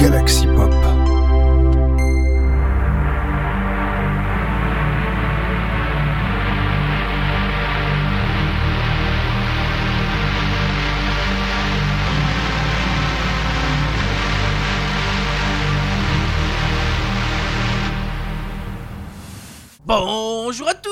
Galaxy Pop. Bonjour à tous,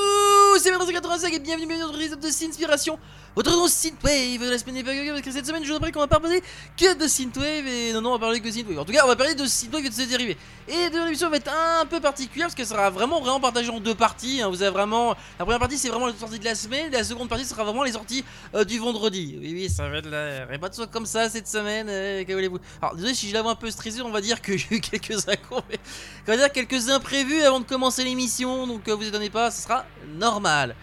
c'est 85 et bienvenue dans notre épisode de Synspiration, nom Synthwave. La semaine n'est parce que cette semaine je vous rappelle qu'on va pas parler que de Synthwave et non non on va parler que de Synthwave. En tout cas on va parler de Synthwave et de ses dérivés. Et de l'émission va être un peu particulière parce qu'elle sera vraiment vraiment partagée en deux parties. hein. Vous avez vraiment la première partie c'est vraiment les sorties de la semaine, la seconde partie sera vraiment les sorties euh, du vendredi. Oui oui ça va être la... et pas de soi comme ça cette semaine. euh, voulez-vous Alors désolé si je l'avoue un peu stressé, on va dire que j'ai eu quelques mais- on va dire quelques imprévus avant de commencer l'émission, donc euh, vous étonnez pas, ce sera normal.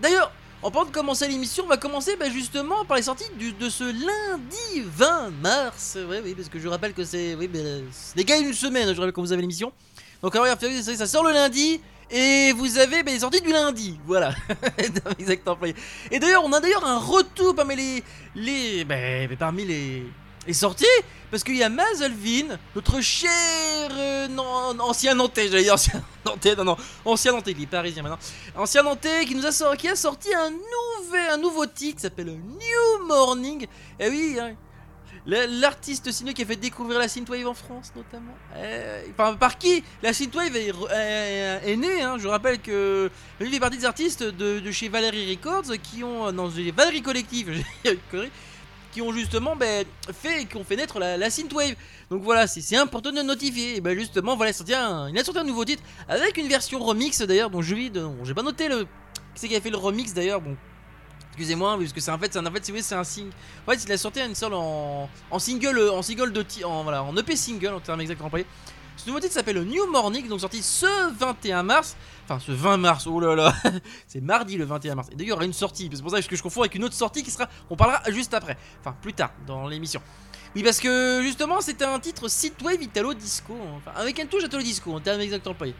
D'ailleurs, en parlant de commencer l'émission, on va commencer bah, justement par les sorties de ce lundi 20 mars. Ouais, oui, parce que je rappelle que c'est. Oui, c'est des gars une semaine, je rappelle quand vous avez l'émission. Donc, alors, ça sort le lundi. Et vous avez bah, les sorties du lundi, voilà, exact employé. Et d'ailleurs, on a d'ailleurs un retour parmi les, les, bah, bah, parmi les, les sorties, parce qu'il y a Mazelvin, notre cher euh, non- ancien Nantais, j'allais dire ancien Nantais, non non, ancien Nantais, il est parisien maintenant, ancien Nantais qui nous a sorti, sorti un nouvel, un nouveau titre qui s'appelle New Morning. Et oui, hein, la- l'artiste ciné qui a fait découvrir la synthwave en France notamment. Euh, enfin, par qui la synthwave est, est, est née. hein. Je rappelle que lui fait partie des artistes de, chez Valérie Records qui ont, non, les Valérie Collective, qui ont justement ben, fait, qui ont fait naître la, la synthwave. Donc voilà, c'est important de notifier. Et ben justement, voilà, il, sorti un- il a sorti un nouveau titre avec une version remix d'ailleurs, dont je dont j'ai pas noté le. Qui c'est qui a fait le remix d'ailleurs Bon, excusez-moi, parce que c'est en fait, c'est un- en fait, c'est un single. En fait, il a sorti une seule en, single, en single de, en voilà, en EP single en termes employés. Ce nouveau titre s'appelle New Morning, donc sorti ce 21 mars. Enfin, ce 20 mars, oh là là, c'est mardi le 21 mars. Et d'ailleurs, il y aura une sortie, c'est pour ça que je confonds avec une autre sortie qui sera, on parlera juste après, enfin plus tard dans l'émission. Oui, parce que justement, c'était un titre Synthwave Italo Disco, enfin, avec un touche Italo Disco en termes exactement employés.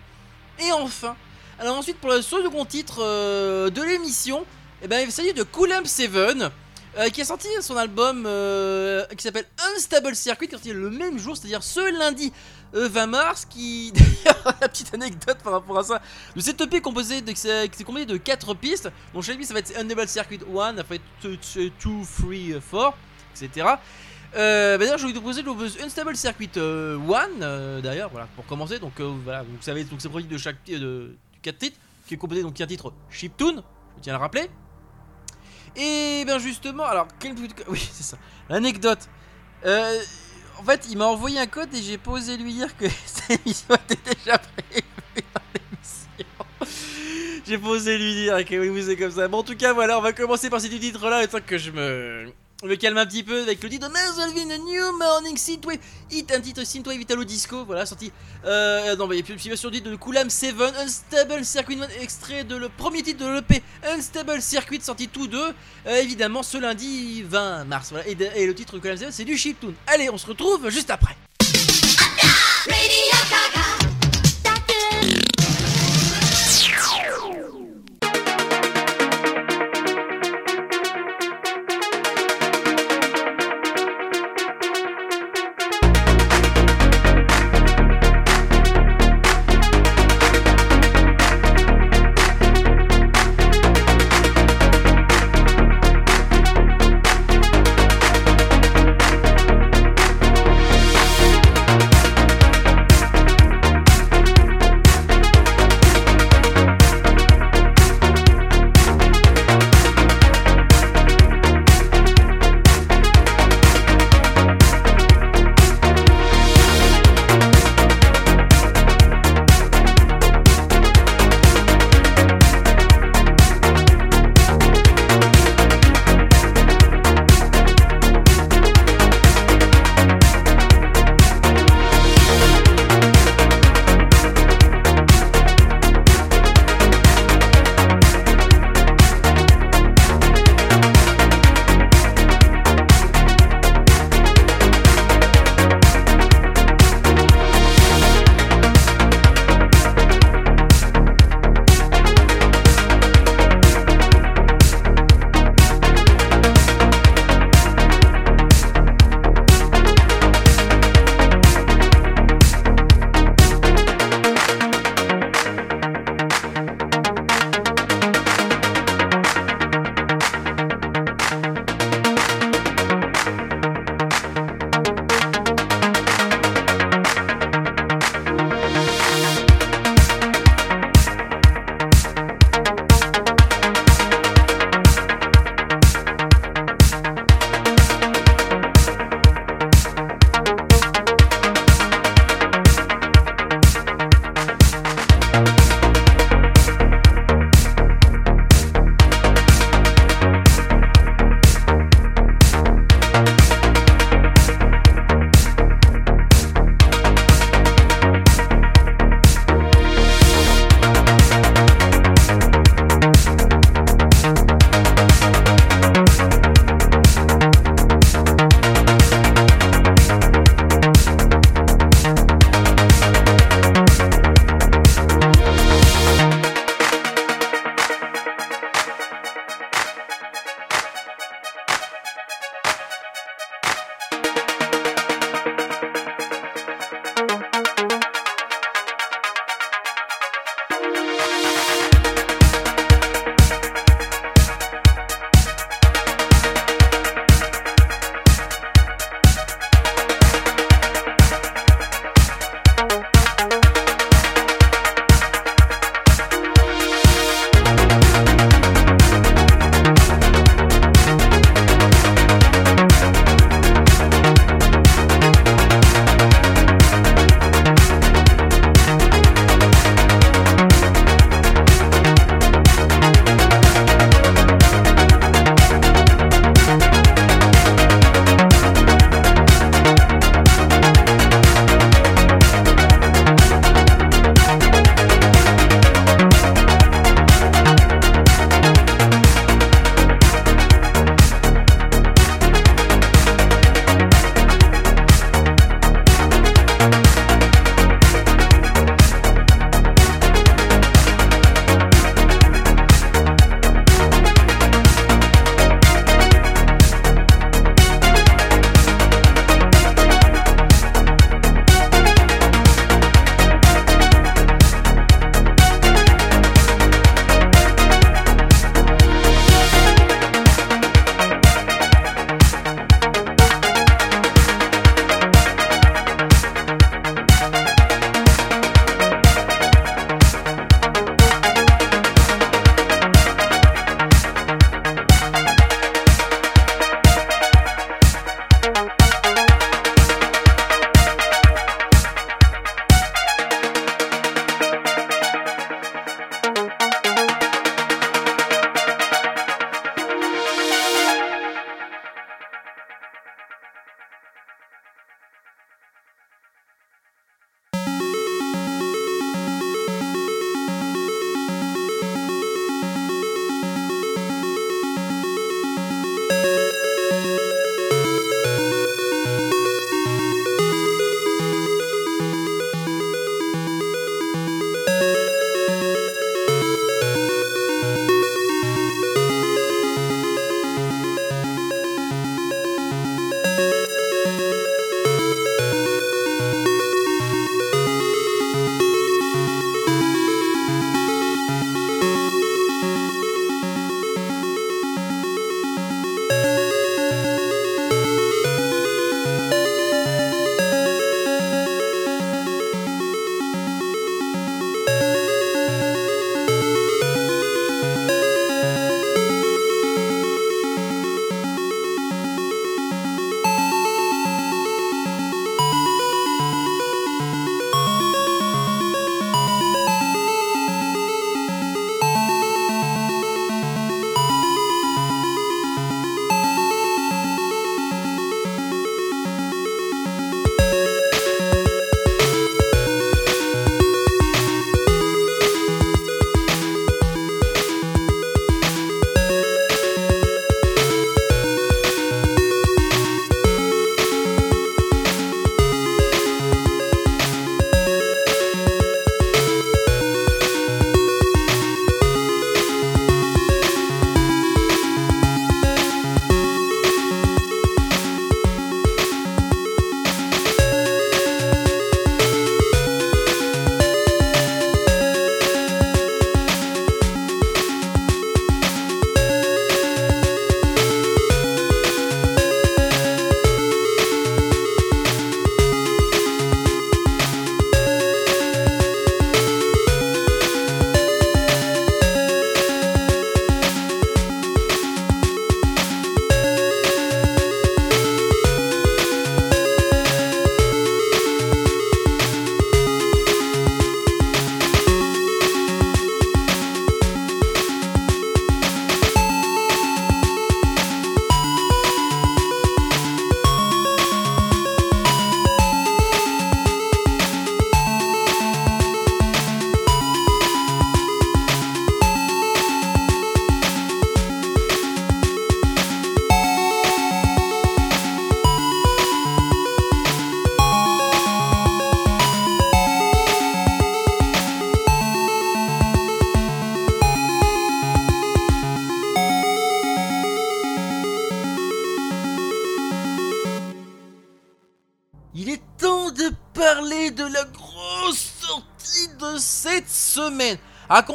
Et enfin, alors ensuite pour le second titre euh, de l'émission, eh ben, il s'agit de Coolump 7 euh, qui a sorti son album euh, qui s'appelle Unstable Circuit, qui est sorti le même jour, c'est-à-dire ce lundi euh, 20 mars. Qui, d'ailleurs, la petite anecdote par rapport à ça, de cette EP composé de, c'est composé de 4 pistes, donc chaque piste ça va être Unstable Circuit 1, après 2, 3, 4, etc. Euh, d'ailleurs, je vais vous proposer le Unstable Circuit 1, euh, d'ailleurs, voilà, pour commencer. Donc, euh, voilà, vous savez, donc c'est produit de chaque de, de 4 titres, qui est composé donc d'un titre Chiptune, je tiens à le rappeler. Et bien justement, alors, quel but de- Oui, c'est ça. L'anecdote. Euh, en fait, il m'a envoyé un code et j'ai pas osé lui dire que cette émission était déjà prévue dans l'émission. J'ai pas osé lui dire que oui, c'est comme ça. Bon, en tout cas, voilà, on va commencer par ces deux titres-là, le temps que je me me calme un petit peu avec le titre Mazelvin New Morning Synthwave Hit, un titre Synthwave Italo Disco, voilà, sorti euh, non, mais et puis sur titre de Coolam 7 Unstable Circuit, extrait de le premier titre de l'EP Unstable Circuit, sorti tous deux, euh, évidemment ce lundi 20 mars, voilà, et, le titre de Coolam 7 c'est du chiptune. Allez, on se retrouve juste après.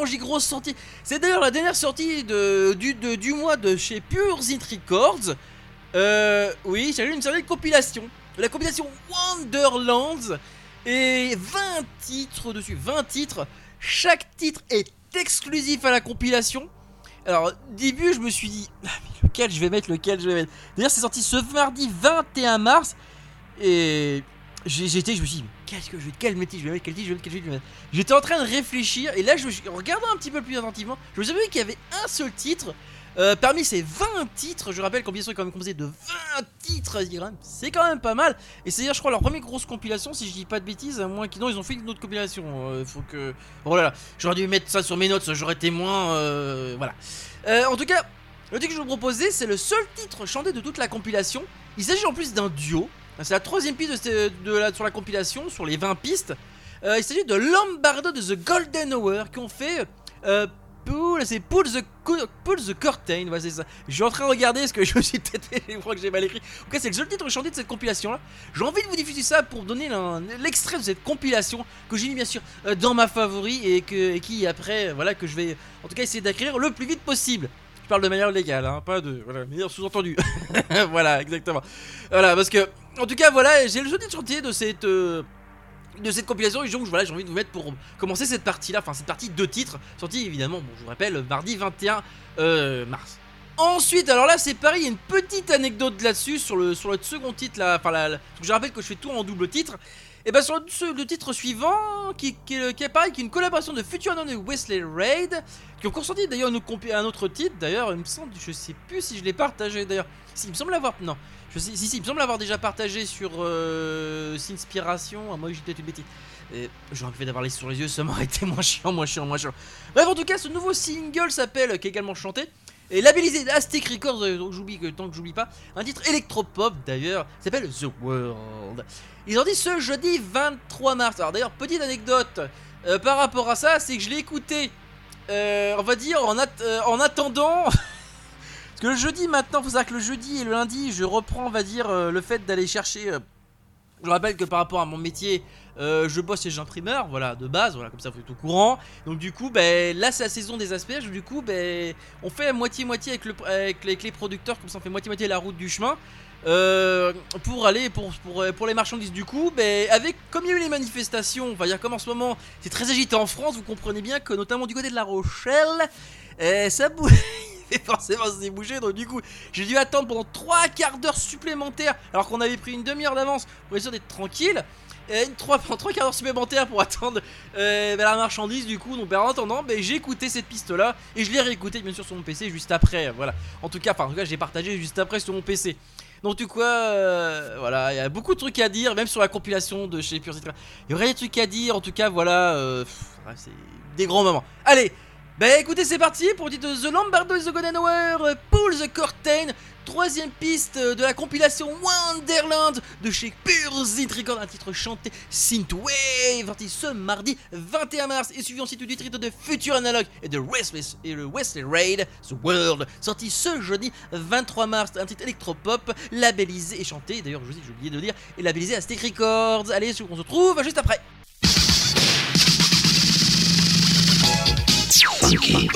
J'ai grosse sortie, c'est d'ailleurs la dernière sortie du, mois de chez Pure Zint Records. Euh, oui, j'ai une certaine compilation. La compilation Wonderlands. Et 20 titres dessus, 20 titres. Chaque titre est exclusif à la compilation. Alors, début, je me suis dit, ah, lequel je vais mettre, lequel je vais mettre? D'ailleurs, c'est sorti ce mardi 21 mars. Et j'étais, je me suis dit, qu'est-ce que je vais, quel métier je vais mettre, quel titre je vais quel titre je. J'étais en train de réfléchir, et là, je me regardant un petit peu plus attentivement, je me suis qu'il y avait un seul titre. Euh, parmi ces 20 titres, je rappelle qu'en bien sûr, est quand même composé de 20 titres, c'est quand même pas mal. Et c'est d'ailleurs, je crois, leur première grosse compilation, si je dis pas de bêtises, à moins qu'ils ils ont fait une autre compilation. Euh, faut que. Oh j'aurais dû mettre ça sur mes notes, j'aurais été moins. Euh, voilà. en tout cas, le titre que je vous proposais, c'est le seul titre chanté de toute la compilation. Il s'agit en plus d'un duo. C'est la troisième piste de, la, sur la compilation, sur les 20 pistes. Euh, il s'agit de Lombardo de The Golden Hour qui ont fait euh, c'est Pull the, Pull the Curtain. Ouais, c'est ça. Je suis en train de regarder ce que je suis têté. Je crois que j'ai mal écrit. En tout cas, c'est le seul titre chanté de cette compilation là. J'ai envie de vous diffuser ça pour donner l'extrait de cette compilation que j'ai mis bien sûr euh, dans ma favori et, et qui après, voilà, que je vais en tout cas essayer d'acquérir le plus vite possible parle de manière légale, hein, pas de. Voilà, manière sous-entendu. voilà, exactement. Voilà, parce que. En tout cas, voilà, j'ai le jeu de chantier de cette. Euh, de cette compilation et donc voilà j'ai envie de vous mettre pour commencer cette partie là enfin cette partie de titres sortie évidemment bon je vous rappelle mardi 21 euh, mars Ensuite, alors là, c'est pareil, il y a une petite anecdote là-dessus sur le, sur le second titre. Là, enfin, là, je rappelle que je fais tout en double titre. Et bien, sur le, titre suivant, qui, qui, est pareil, qui est une collaboration de Future Unknown et Wesley Raid, qui ont consenti d'ailleurs un autre titre. D'ailleurs, il me semble, je sais plus si je l'ai partagé d'ailleurs. Si, il me semble l'avoir. Non, si, si, il me semble l'avoir déjà partagé sur euh, Sinspiration. Ah, moi, j'ai peut-être une bêtise. J'aurais pu d'avoir les sur les yeux, ça m'aurait été moins chiant, moins chiant, moins chiant. Bref, en tout cas, ce nouveau single s'appelle, qui est également chanté, et labellisé Aztec Records, euh, donc j'oublie que tant que j'oublie pas, un titre électropop d'ailleurs, s'appelle The World. Ils ont dit ce jeudi 23 mars. Alors d'ailleurs, petite anecdote euh, par rapport à ça, c'est que je l'ai écouté, euh, on va dire, en, en attendant. Parce que le jeudi maintenant, faut savoir que le jeudi et le lundi, je reprends, on va dire, le fait d'aller chercher. je rappelle que par rapport à mon métier, euh, je bosse chez imprimeur, voilà, de base, voilà, comme ça vous êtes au courant. Donc du coup, ben, là c'est la saison des asperges, du coup, ben, on fait moitié-moitié avec, le, avec, les, producteurs, comme ça on fait moitié-moitié la route du chemin. Euh, pour aller pour, pour, pour, les marchandises du coup ben, avec comme il y a eu les manifestations on va dire comme en ce moment c'est très agité en France vous comprenez bien que notamment du côté de la Rochelle eh, ça bouge forcément s'est bougé donc du coup j'ai dû attendre pendant 3 quarts d'heure supplémentaires alors qu'on avait pris une demi-heure d'avance pour essayer d'être tranquille et une 3, 3 quarts d'heure supplémentaire pour attendre euh, la marchandise du coup. Donc bah, en attendant bah, j'ai écouté cette piste là et je l'ai réécouté bien sûr sur mon PC juste après voilà. En tout cas enfin en tout cas j'ai partagé juste après sur mon PC donc du coup euh, voilà il y a beaucoup de trucs à dire même sur la compilation de chez Pure il y aurait des trucs à dire. En tout cas voilà euh, c'est des grands moments. Allez bah écoutez c'est parti pour dire The Lombardo is the Golden Hour Pull the Curtain Troisième piste de la compilation Wonderland de chez Pure Zit un titre chanté Synthwave, sorti ce mardi 21 mars et suivi ensuite du titre de Future Analog et de Restless et le Wesley Raid, The World, sorti ce jeudi 23 mars, un titre électropop labellisé et chanté, d'ailleurs je j'ai oublié de dire, et labellisé à Stick Records. Allez, on se retrouve juste après. funky.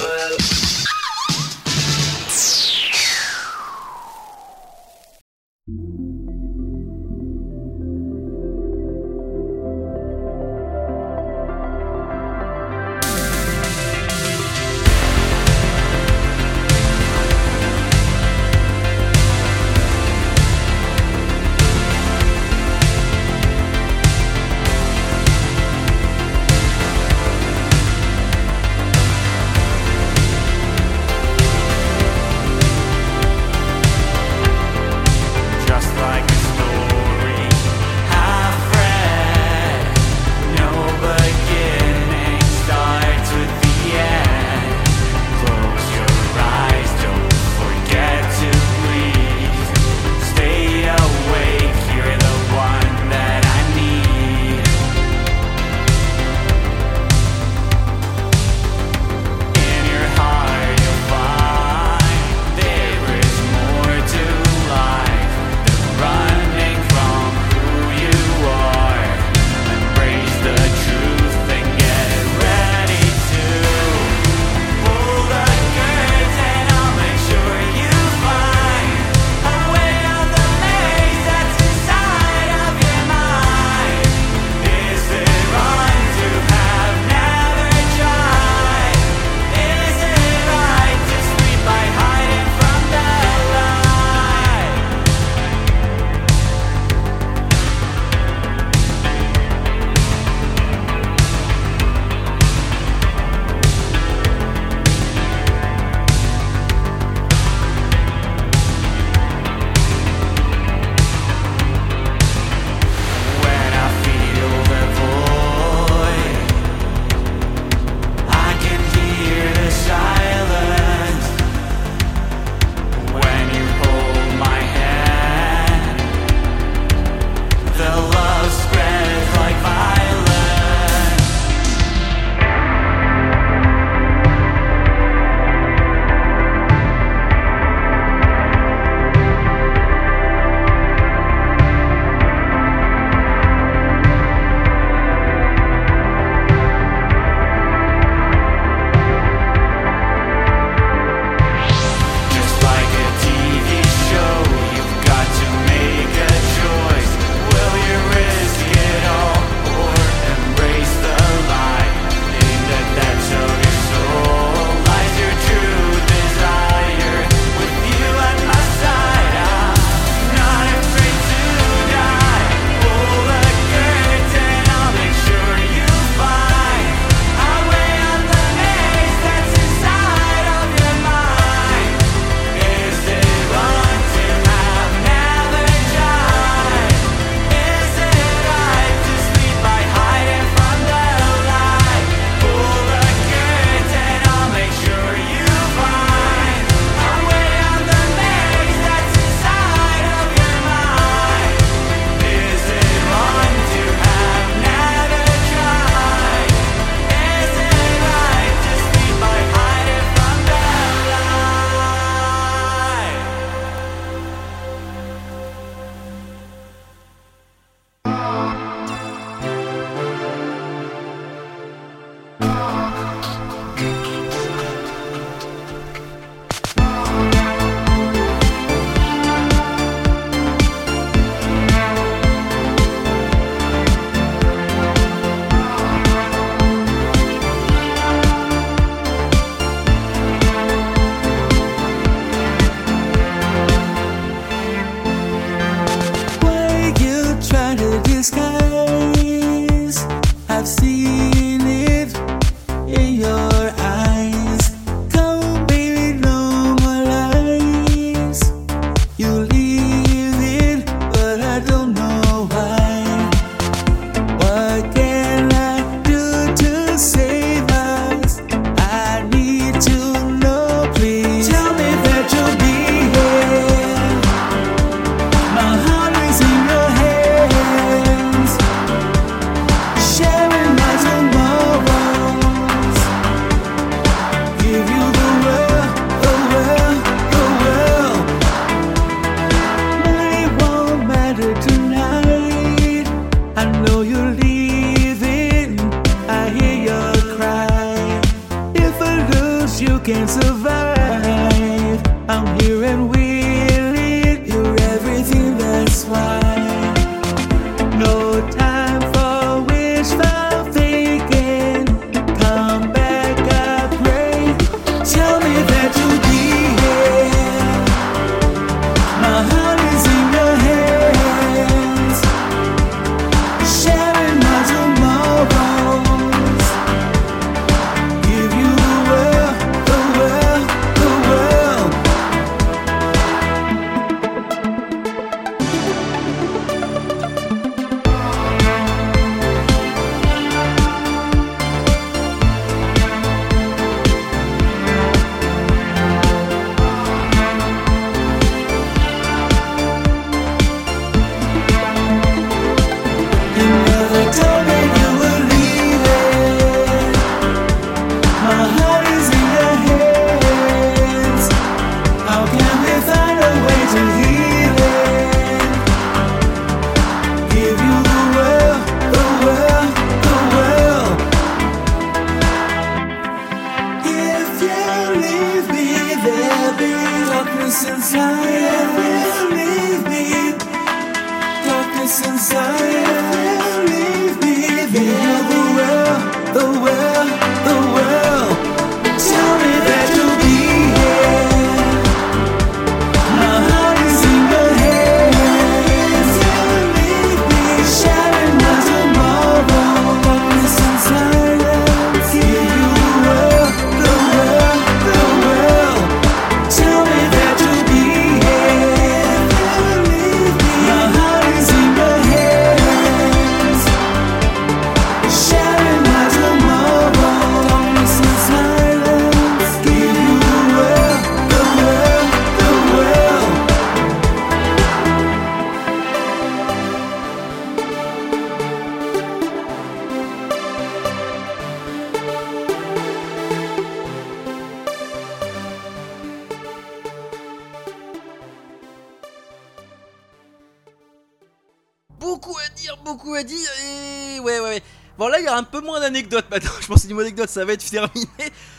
Maintenant. Je pense que niveau anecdotes, ça va être terminé.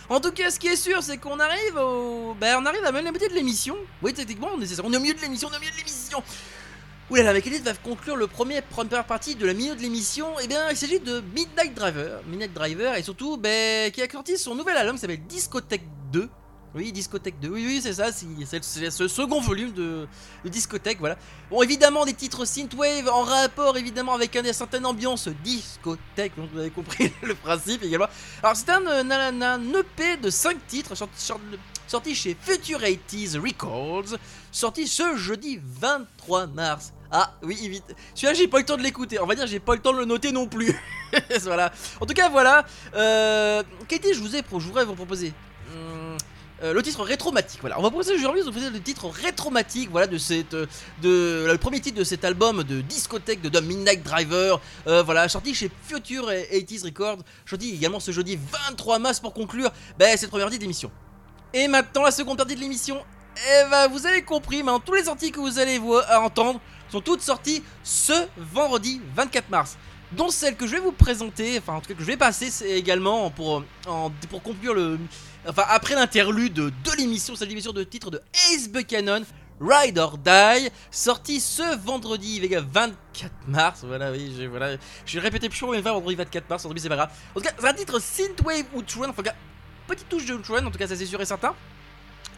En tout cas, ce qui est sûr, c'est qu'on arrive au. Ben, on arrive à même la moitié de l'émission. Oui, techniquement, on est, on est au milieu de l'émission, on est au milieu de l'émission. Oulala, avec Elite va conclure le premier première partie de la milieu de l'émission. Eh bien, il s'agit de Midnight Driver. Midnight Driver, et surtout, ben, qui a sorti son nouvel album qui s'appelle Discothèque 2. Oui, Discothèque 2, oui, oui, c'est ça, c'est ce second volume de, de Discothèque, voilà. Bon, évidemment, des titres synthwave en rapport, évidemment, avec une certaine ambiance discothèque, donc vous avez compris le principe également. Alors, c'est un, un, EP de 5 titres sorti, chez Future 80s Records, sorti ce jeudi 23 mars. Ah oui, vite. Celui-là, j'ai pas eu le temps de l'écouter. On va dire, j'ai pas eu le temps de le noter non plus. voilà. En tout cas, voilà. Euh, quel titre je vous ai, pro- je vous proposer? Euh, le titre rétromatique, voilà. On va proposer aujourd'hui, vous proposer le titre rétromatique, voilà, de cette, euh, de le premier titre de cet album de discothèque de, de Midnight Driver, euh, voilà, sorti chez Future 80s Records, sorti également ce jeudi 23 mars pour conclure, ben, cette première partie d'émission. Et maintenant, la seconde partie de l'émission, eh ben, vous avez compris, maintenant, tous les sorties que vous allez voir, à entendre sont toutes sorties ce vendredi 24 mars dont celle que je vais vous présenter, enfin en tout cas que je vais passer également pour, pour conclure le... Enfin après l'interlude de, l'émission, c'est l'émission de titre de Ace Buchanan, Ride or Die, sorti ce vendredi les gars, 24 mars, voilà oui, j'ai voilà, j'ai répété plus combien de fois vendredi 24 mars, c'est pas grave. En tout cas c'est un titre Synthwave Outrun, enfin petite touche de Outrun, en tout cas ça c'est sûr et certain.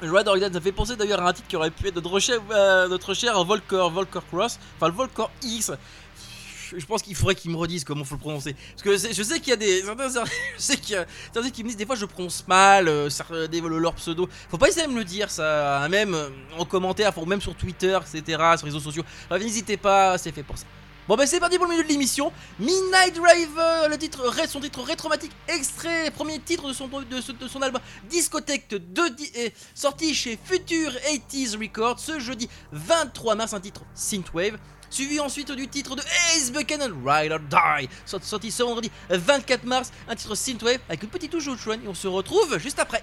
Ride or Die, ça fait penser d'ailleurs à un titre qui aurait pu être notre cher, euh, notre cher Volcor, Volcor Cross, enfin le Volcor X, je pense qu'il faudrait qu'ils me redisent comment faut le prononcer. Parce que je sais qu'il y a des. je sais qu'il y a certains qui me disent des fois je prononce mal, euh, des, leur pseudo. Faut pas essayer de me le dire, ça. Même euh, en commentaire, même sur Twitter, etc., sur les réseaux sociaux. N'hésitez pas, c'est fait pour ça. Bon bah c'est parti pour le milieu de l'émission. Midnight Driver, le titre, son titre rétromatique, extrait, premier titre de son, de, album Discothèque de di- eh, sorti chez Future 80s Records ce jeudi 23 mars, un titre Synthwave. Suivi ensuite du titre de Ace Buchanan, Ride or Die, sort- sorti ce vendredi 24 mars, un titre Synthwave avec une petite touche Outrun, et on se retrouve juste après.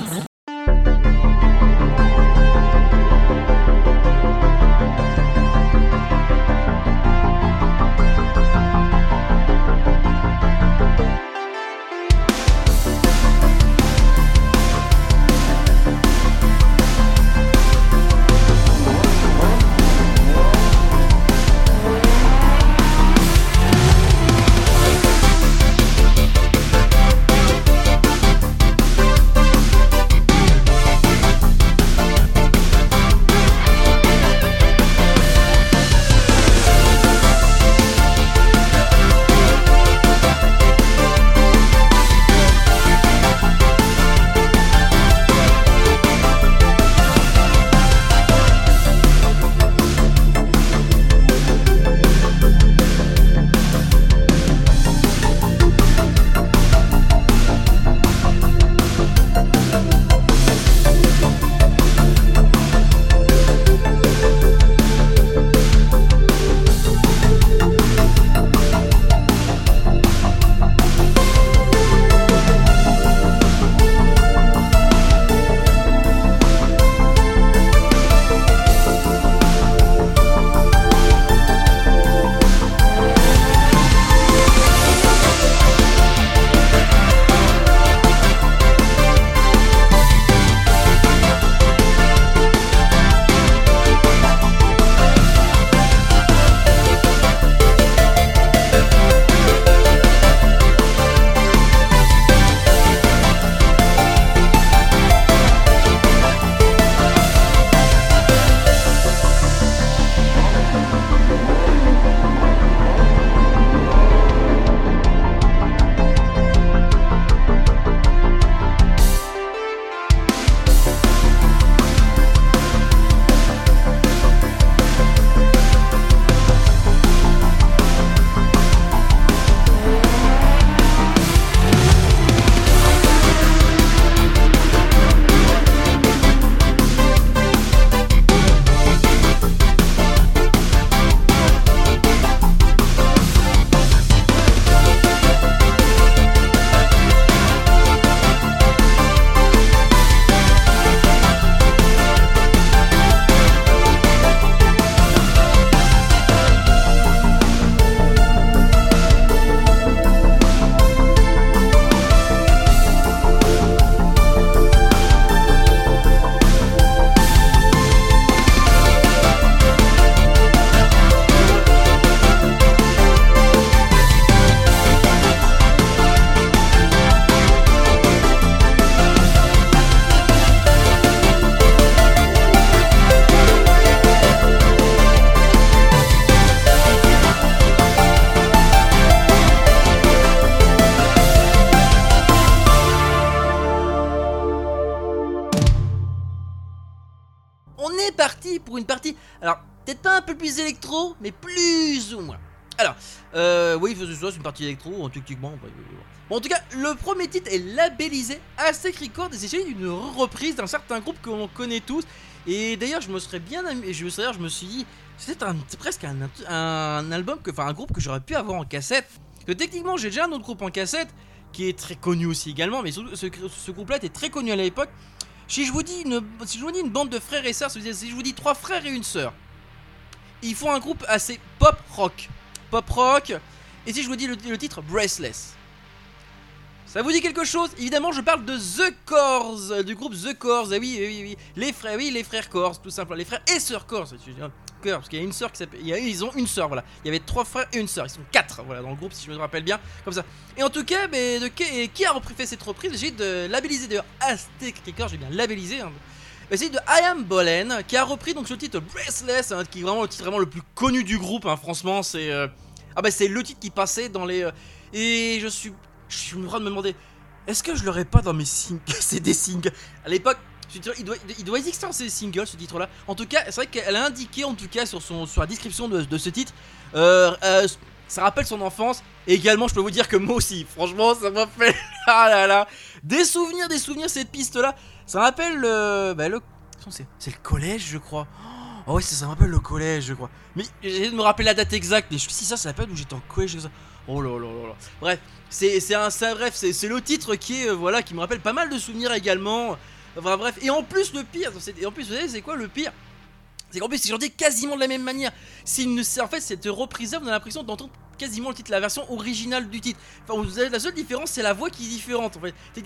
Pour une partie. Alors, peut-être pas un peu plus électro, mais plus ou moins. Alors, euh, oui, c'est une partie électro, en tout cas, le premier titre est labellisé Aztec Records et c'est d'une reprise d'un certain groupe que l'on connaît tous. Et d'ailleurs, je me serais bien amusé, je je me suis dit, c'est presque un, album, que, enfin un groupe que j'aurais pu avoir en cassette. Que techniquement, j'ai déjà un autre groupe en cassette qui est très connu aussi également, mais ce groupe-là était très connu à l'époque. Si je vous dis une, bande de frères et sœurs, si je vous dis trois frères et une sœur, ils font un groupe assez pop rock, pop rock. Et si je vous dis le, le titre Braceless, ça vous dit quelque chose? Évidemment, je parle de The Corrs, euh, du groupe The Corrs. Ah oui, oui, oui, oui, les frères, oui, les frères Corrs, tout simplement, les frères et sœurs Corrs. Corrs, parce qu'il y a une sœur qui s'appelle, ils ont une sœur, voilà. Il y avait trois frères et une sœur, ils sont quatre, voilà, dans le groupe, si je me rappelle bien, comme ça. Et en tout cas, mais de qui, a repris fait cette reprise? J'ai de labelliser d'ailleurs Aztec Records, j'ai bien labellisé. Hein. Bah, C'est de I Am Bolen qui a repris donc ce titre Braceless, hein, qui est vraiment le titre vraiment le plus connu du groupe. hein, franchement, c'est euh, ah bah c'est le titre qui passait dans les euh, et je suis je suis en train de me demander est-ce que je l'aurais pas dans mes singles C'est des singles à l'époque. Il doit, il doit exister dans ces singles ce titre là. En tout cas, c'est vrai qu'elle a indiqué en tout cas sur, son, sur la description de, de ce titre euh, euh, ça rappelle son enfance. Et également, je peux vous dire que moi aussi, franchement, ça m'a fait ah là là des souvenirs, des souvenirs cette piste là. Ça rappelle le, bah, le c'est le collège, je crois. Oh oui, ça, ça me rappelle le collège, je crois. Mais j'ai de me rappeler la date exacte. Mais je- si ça, c'est la période où j'étais en collège. ça. Oh là là là là. Bref, c'est un, un- bref, c'est le titre qui est euh, voilà qui me rappelle pas mal de souvenirs également. Enfin bref, et en plus le pire, en plus vous savez c'est quoi le pire? C'est qu'en plus c'est chanté quasiment de la même manière. Une, en fait cette reprise on a l'impression d'entendre quasiment le titre, la version originale du titre. Enfin, vous avez la seule différence, c'est la voix qui est différente.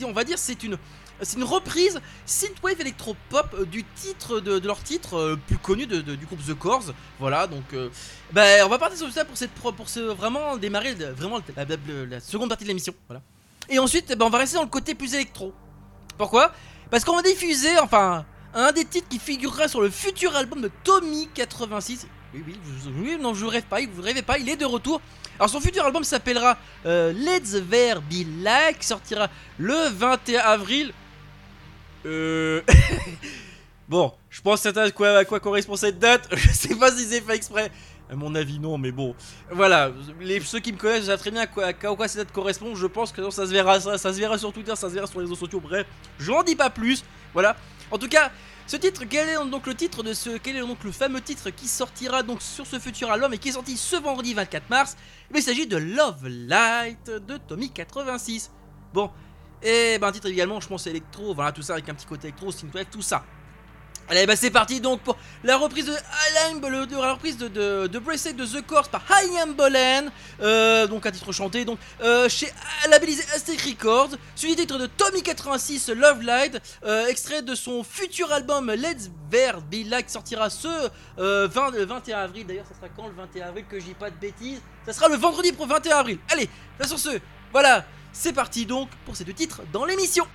On va dire, c'est une, c'est une reprise synthwave électro-pop euh, du titre de, leur titre euh, plus connu du groupe The Corrs. Voilà, donc, euh, ben, on va partir sur ça pour cette, pour ce, vraiment démarrer vraiment la, seconde partie de l'émission. Voilà. Et ensuite, ben, on va rester dans le côté plus électro. Pourquoi? Parce qu'on va diffuser, enfin, un des titres qui figurera sur le futur album de Tommy 86. Oui, oui, non, je rêve pas, vous rêvez pas, il est de retour. Alors son futur album s'appellera euh, Let's There Be Like, sortira le 21 avril. Euh... bon, je pense que à quoi, à quoi correspond cette date. Je sais pas si c'est fait exprès. À mon avis, non, mais bon. Voilà, les, ceux qui me connaissent savent très bien à quoi, cette date correspond. Je pense que ça se verra, ça, se verra sur Twitter, ça se verra sur les réseaux sociaux. Bref, je n'en dis pas plus. Voilà. En tout cas, ce titre, quel est donc le titre de ce, quel est donc le fameux titre qui sortira donc sur ce futur album et qui est sorti ce vendredi 24 mars? Il s'agit de Love Light de Tommy 86. Bon, et ben un titre également, je pense électro, voilà tout ça avec un petit côté électro, synthwave, tout ça. Allez, bah c'est parti donc pour la reprise de Alan, la reprise de, de, de de The Course par Hayam Bolen, euh, donc un titre chanté, donc euh, chez labellisé Aztec Records, suivi titre de Tommy 86 Love Light, euh, extrait de son futur album Let's Be Like sortira ce euh, 20, le 21 avril. D'ailleurs, ça sera quand le 21 avril que je dis pas de bêtises Ça sera le vendredi pour 21 avril. Allez, là sur ce, voilà, c'est parti donc pour ces deux titres dans l'émission.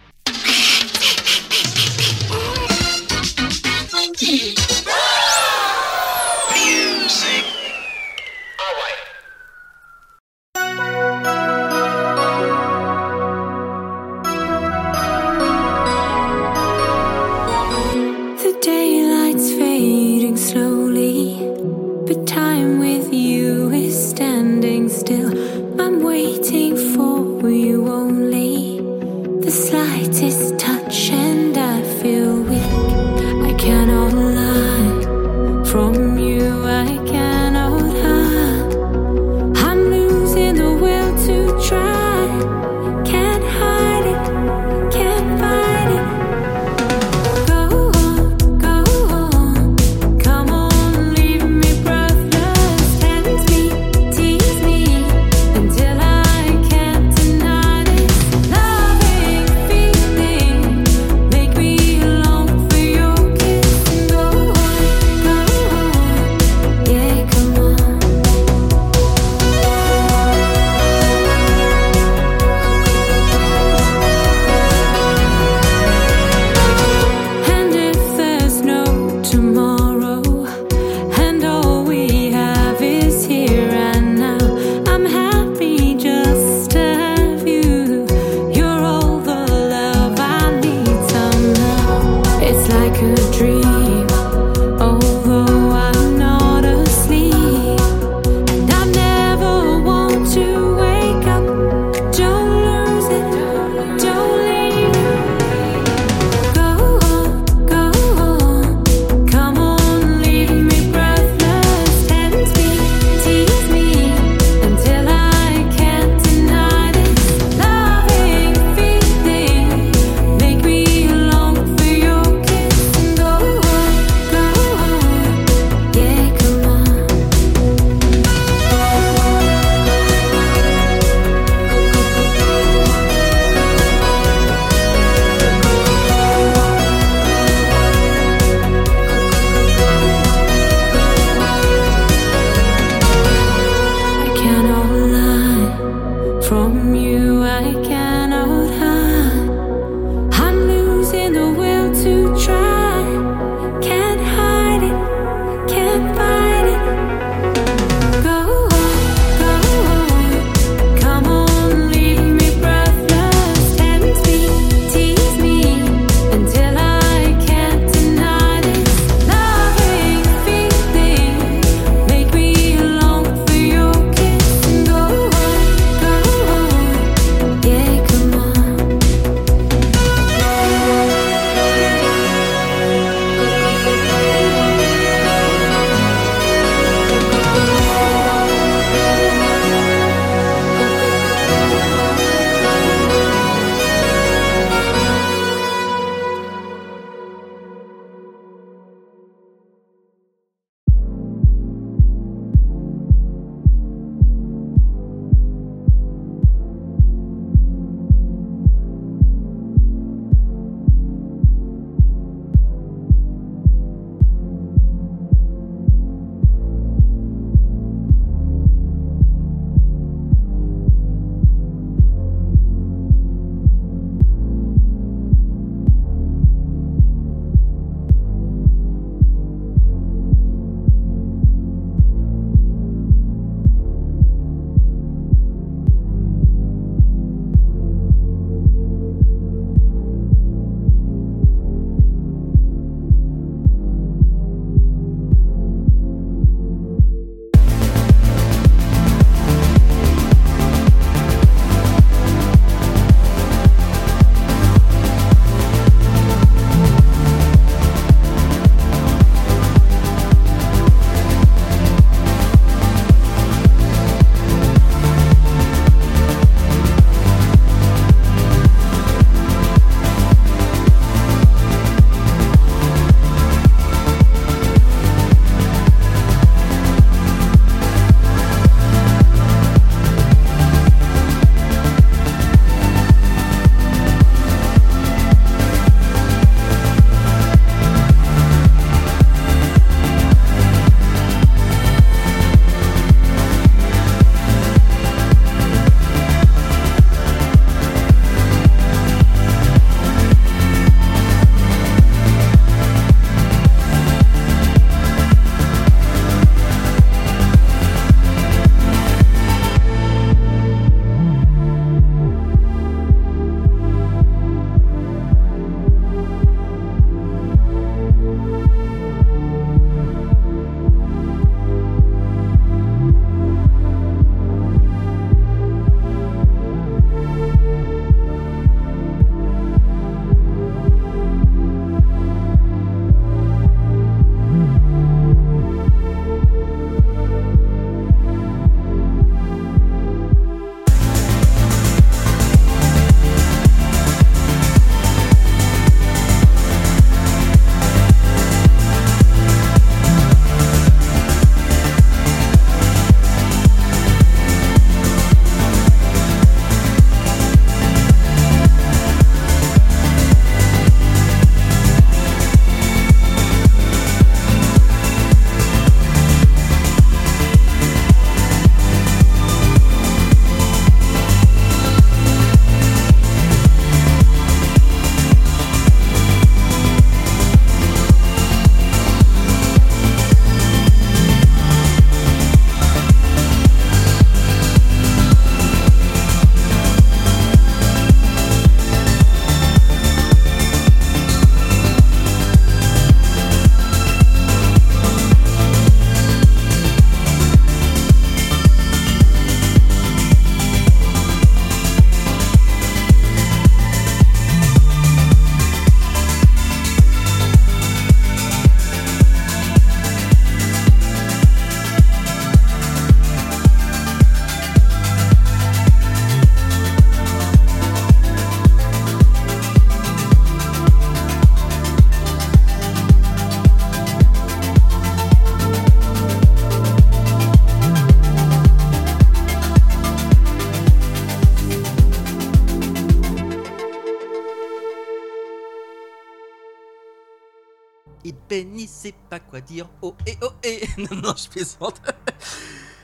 Et Benny sait pas quoi dire. Oh et oh et. non, non, je plaisante.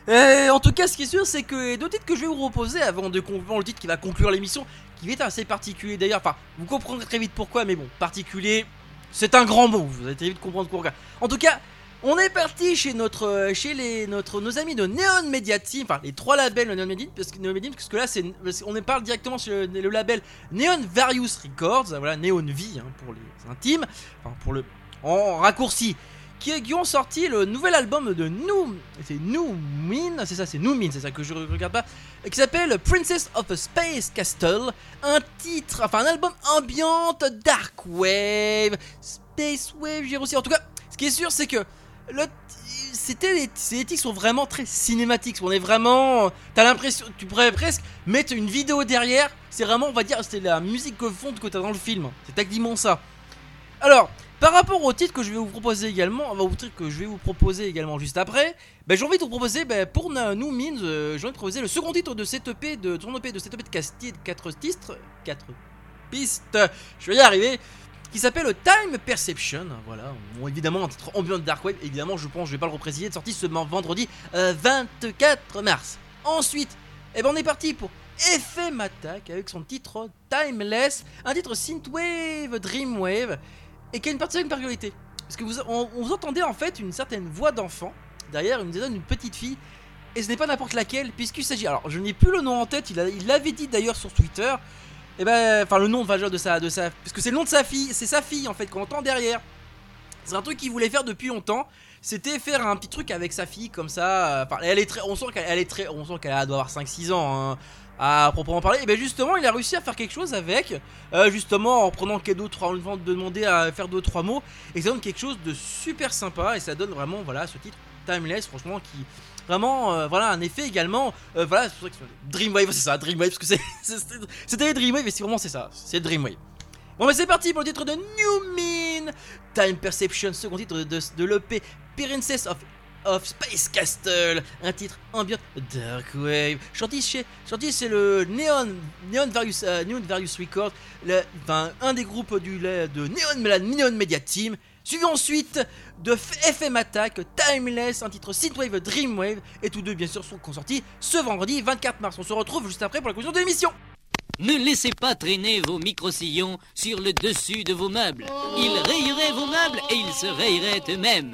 Euh, en tout cas, ce qui est sûr, c'est que les deux titres que je vais vous proposer avant de conclure le titre qui va conclure l'émission, qui être assez particulier d'ailleurs. Enfin, vous comprendrez très vite pourquoi, mais bon, particulier, c'est un grand mot. Vous allez très vite comprendre pourquoi. En tout cas, on est parti chez notre, euh, chez les, notre, nos amis de Neon Media Team, enfin les trois labels de Neon Media Team, parce que, Neon Media parce que là, c'est, on est parle directement sur le, le label Neon Various Records, voilà, Neon V hein, pour les intimes, enfin pour le, en raccourci qui, qui ont sorti le nouvel album de New, c'est New Min, c'est ça, c'est New Min, c'est ça que je regarde pas, qui s'appelle Princess of a Space Castle, un titre, enfin un album ambiante, dark wave, space wave, j'ai aussi. En tout cas, ce qui est sûr, c'est que le, c'était les, ces titres sont vraiment très cinématiques. On est vraiment, t'as l'impression, tu pourrais presque mettre une vidéo derrière. C'est vraiment, on va dire, c'est la musique que fond que t'as dans le film. C'est tactiquement ça. Alors, par rapport au titre que je vais vous proposer également, au titre que je vais vous proposer également juste après, ben, j'ai envie de vous proposer, ben, pour New Means, euh, j'ai envie de proposer le second titre de cette EP, de EP, de cette EP de 4 titres, 4 pistes, je vais y arriver, qui s'appelle Time Perception, voilà, évidemment un titre ambiant de Dark Wave, évidemment je pense, je vais pas le repréciser, de sortie ce vendredi euh, 24 mars. Ensuite, eh ben, on est parti pour FM Attack avec son titre Timeless, un titre Synthwave, Dreamwave, et qui a une particularité. Parce que vous, on, entendez en fait une certaine voix d'enfant derrière une, une petite fille. Et ce n'est pas n'importe laquelle, puisqu'il s'agit. Alors, je n'ai plus le nom en tête, il l'avait dit d'ailleurs sur Twitter. Et ben, enfin, le nom enfin, de sa, de sa. Parce que c'est le nom de sa fille, c'est sa fille en fait qu'on entend derrière. C'est un truc qu'il voulait faire depuis longtemps. C'était faire un petit truc avec sa fille comme ça. euh, Enfin, elle est très, on sent qu'elle elle est très, on sent qu'elle doit avoir 5-6 ans. hein, à proprement parler, et bien justement, il a réussi à faire quelque chose avec, euh, justement en prenant quelques d'autres, en lui demander à faire deux trois mots, et ça donne quelque chose de super sympa, et ça donne vraiment, voilà, ce titre Timeless, franchement, qui vraiment, euh, voilà, un effet également, euh, voilà, c'est Dreamwave, c'est ça, Dreamwave, parce que c'était Dreamwave, et c'est vraiment c'est ça, c'est Dreamwave. Bon, mais c'est parti pour le titre de New Mean, Time Perception, second titre de, de l'EP Princess of of Space Castle, un titre ambiant Dark Wave. Chantier chez Chantier c'est le Neon Neon Various euh, Neon Various Records, le, un des groupes du de Neon la Neon Media Team. Suivi ensuite de FM Attack, Timeless, un titre Synthwave Dreamwave, et tous deux bien sûr sont sortis ce vendredi 24 mars. On se retrouve juste après pour la conclusion de l'émission. Ne laissez pas traîner vos micro-sillons sur le dessus de vos meubles. Ils rayeraient vos meubles et ils se rayeraient eux-mêmes.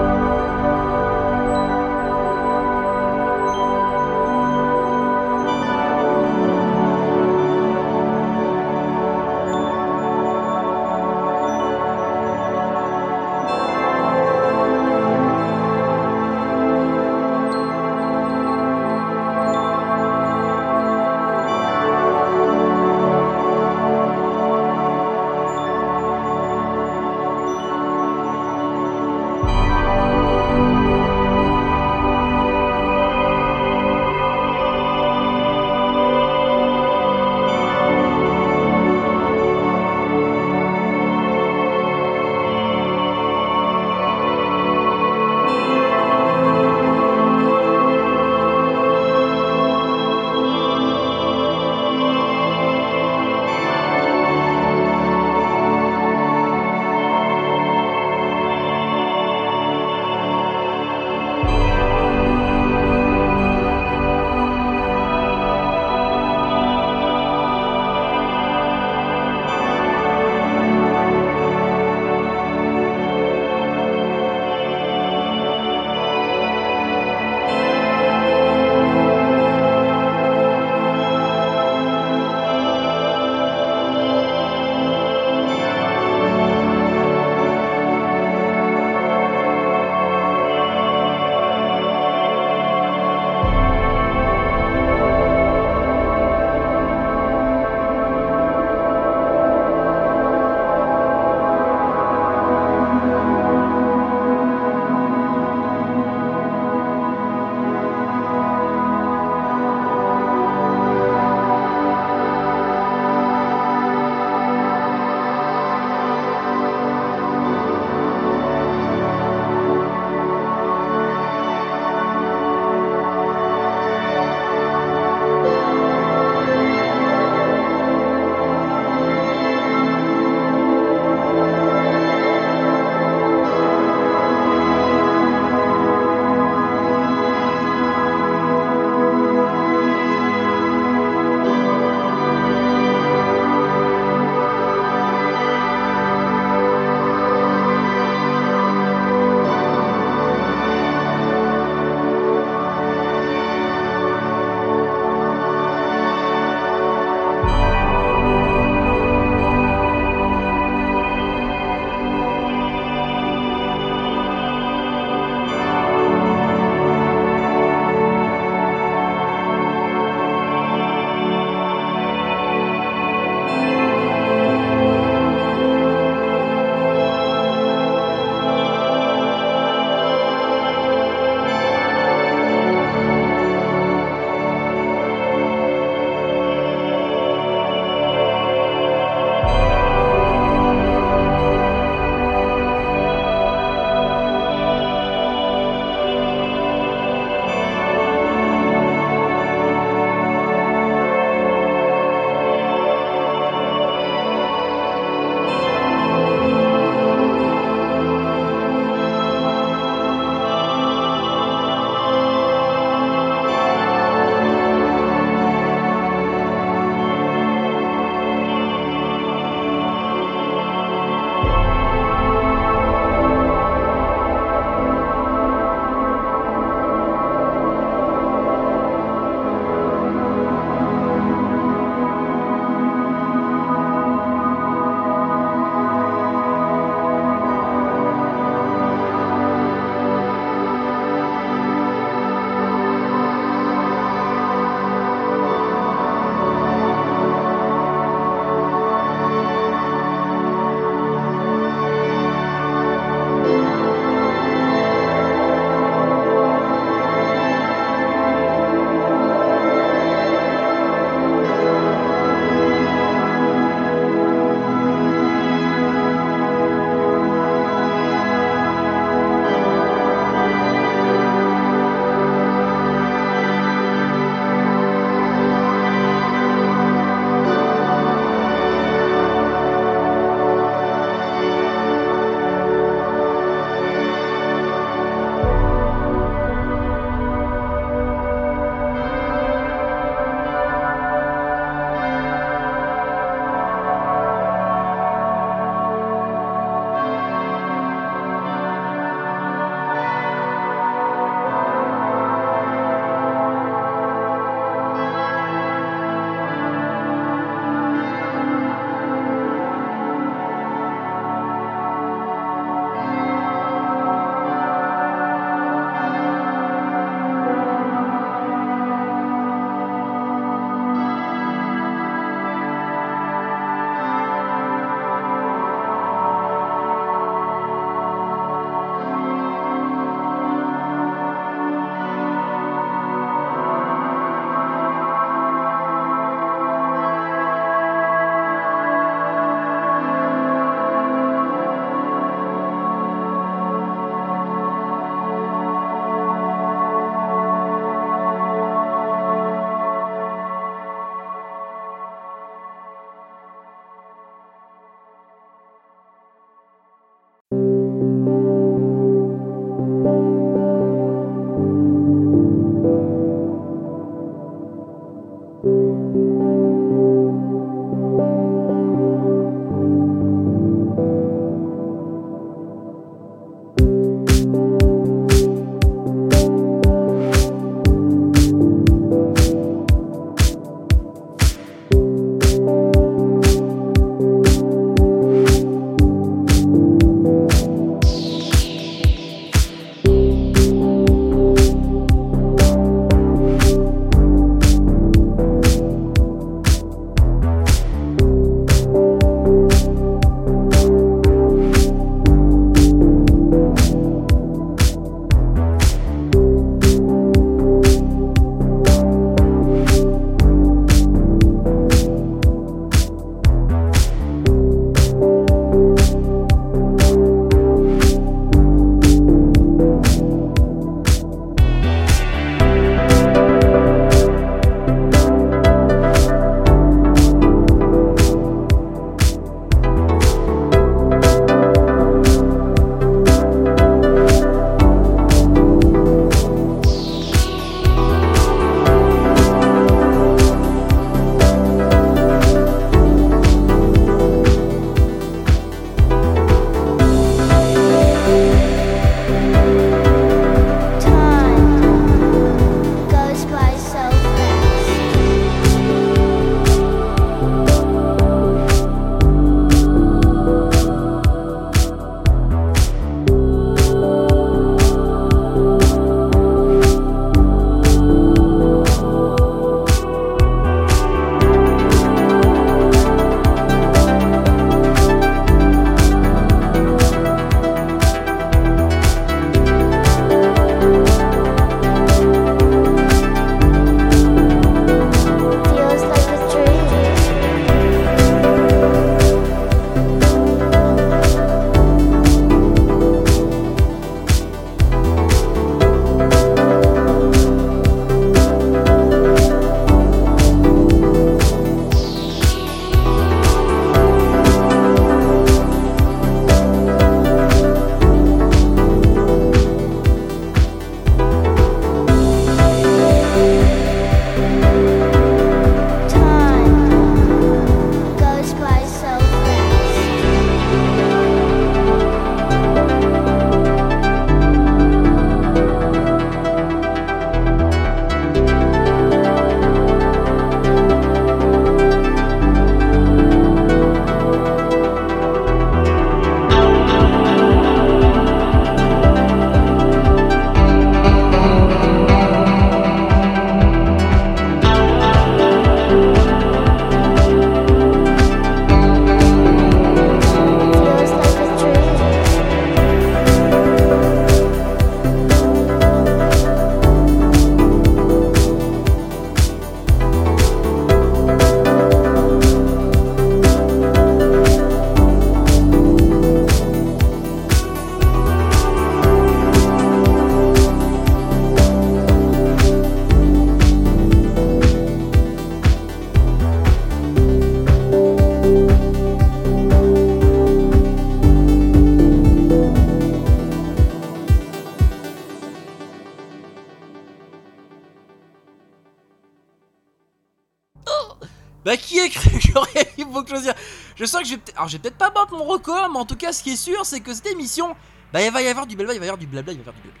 Je peut-être. Pas battre mon record, mais en tout cas, ce qui est sûr, c'est que cette émission, bah, il va y avoir du blabla, il va y avoir du blabla, il va y avoir du blabla.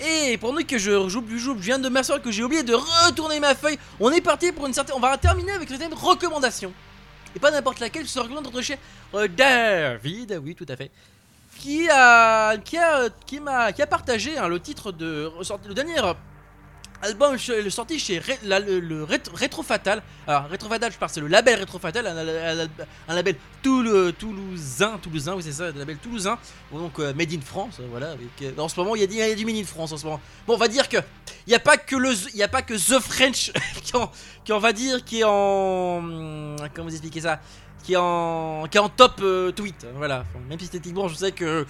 Et pour nous que je joue du joue, je viens de m'assurer que j'ai oublié de retourner ma feuille. On est parti pour une certaine. On va terminer avec une certaine recommandation. Et pas n'importe laquelle, je recommande notre cher euh, David, oui, tout à fait. Qui a, qui a, qui m'a, qui a partagé hein, le titre de le dernier album le sorti chez Ré- la- le, le Fatal. Alors Rétro Fatal, je parle, c'est le label Rétro Fatal, un, label toul- toulousain, toulousain, oui c'est ça, un label toulousain, donc euh, made in France, euh, voilà. Avec, euh, en ce moment, il y, a, du- made in France en ce moment. Bon, on va dire que il y a pas que le, il a pas que The French qui, en- qui va dire qui est en, hum, comment vous expliquer ça, qui est en, qui est en top euh, tweet, voilà. Même si esthétiquement, je sais que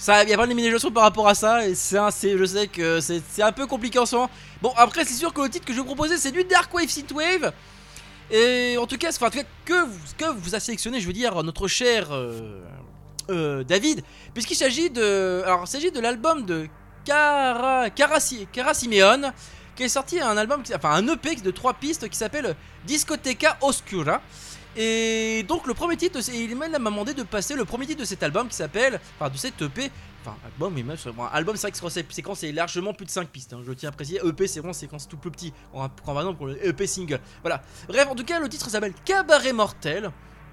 il y a pas déménagement par rapport à ça, et c'est- je sais que c'est, un peu compliqué en ce moment. Bon, après, c'est sûr que le titre que je vais vous proposer, c'est du Dark Wave Synthwave. Et en tout cas, enfin, que vous, que vous a sélectionné, je veux dire, notre cher euh, euh, David, puisqu'il s'agit de, alors, s'agit de l'album de Cara, Cara, Cara Simeone, qui est sorti un album, enfin un EP de trois pistes qui s'appelle Discoteca Oscura. Et donc le premier titre, il m'a demandé de passer le premier titre de cet album qui s'appelle, enfin de cet EP, enfin album, mais même bon, album, c'est vrai que c'est quand c'est largement plus de 5 pistes. hein, je tiens à préciser, EP c'est vraiment c'est tout plus petit. On va prendre par exemple pour le EP single. Voilà. Bref, en tout cas, le titre s'appelle Cabaret Mortel.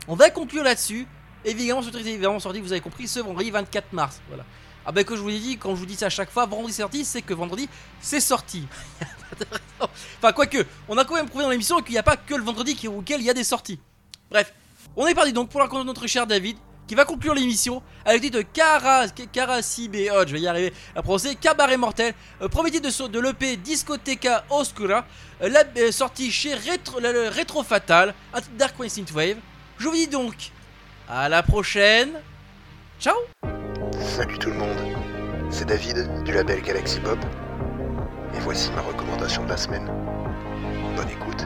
On va conclure là-dessus. Évidemment, ce truc est évidemment sorti, vous avez compris, ce vendredi 24 mars. Voilà. Ah ben que je vous l'ai dit, quand je vous dis ça à chaque fois, vendredi c'est sorti, c'est que vendredi c'est sorti. enfin quoique, on a quand même prouvé dans l'émission qu'il n'y a pas que le vendredi auquel il y a des sorties. Bref, on est parti donc pour la rencontre de notre cher David, qui va conclure l'émission avec le titre Cara, Caracibéod, je vais y arriver à prononcer, Cabaret Mortel, euh, premier titre de, de l'EP Discoteca Oscura, euh, la- euh, chez Retro, le Retro Fatal, un titre Dark Wave. Je vous dis donc à la prochaine. Ciao Salut tout le monde, c'est David du label Galaxy Pop et voici ma recommandation de la semaine. Bonne écoute.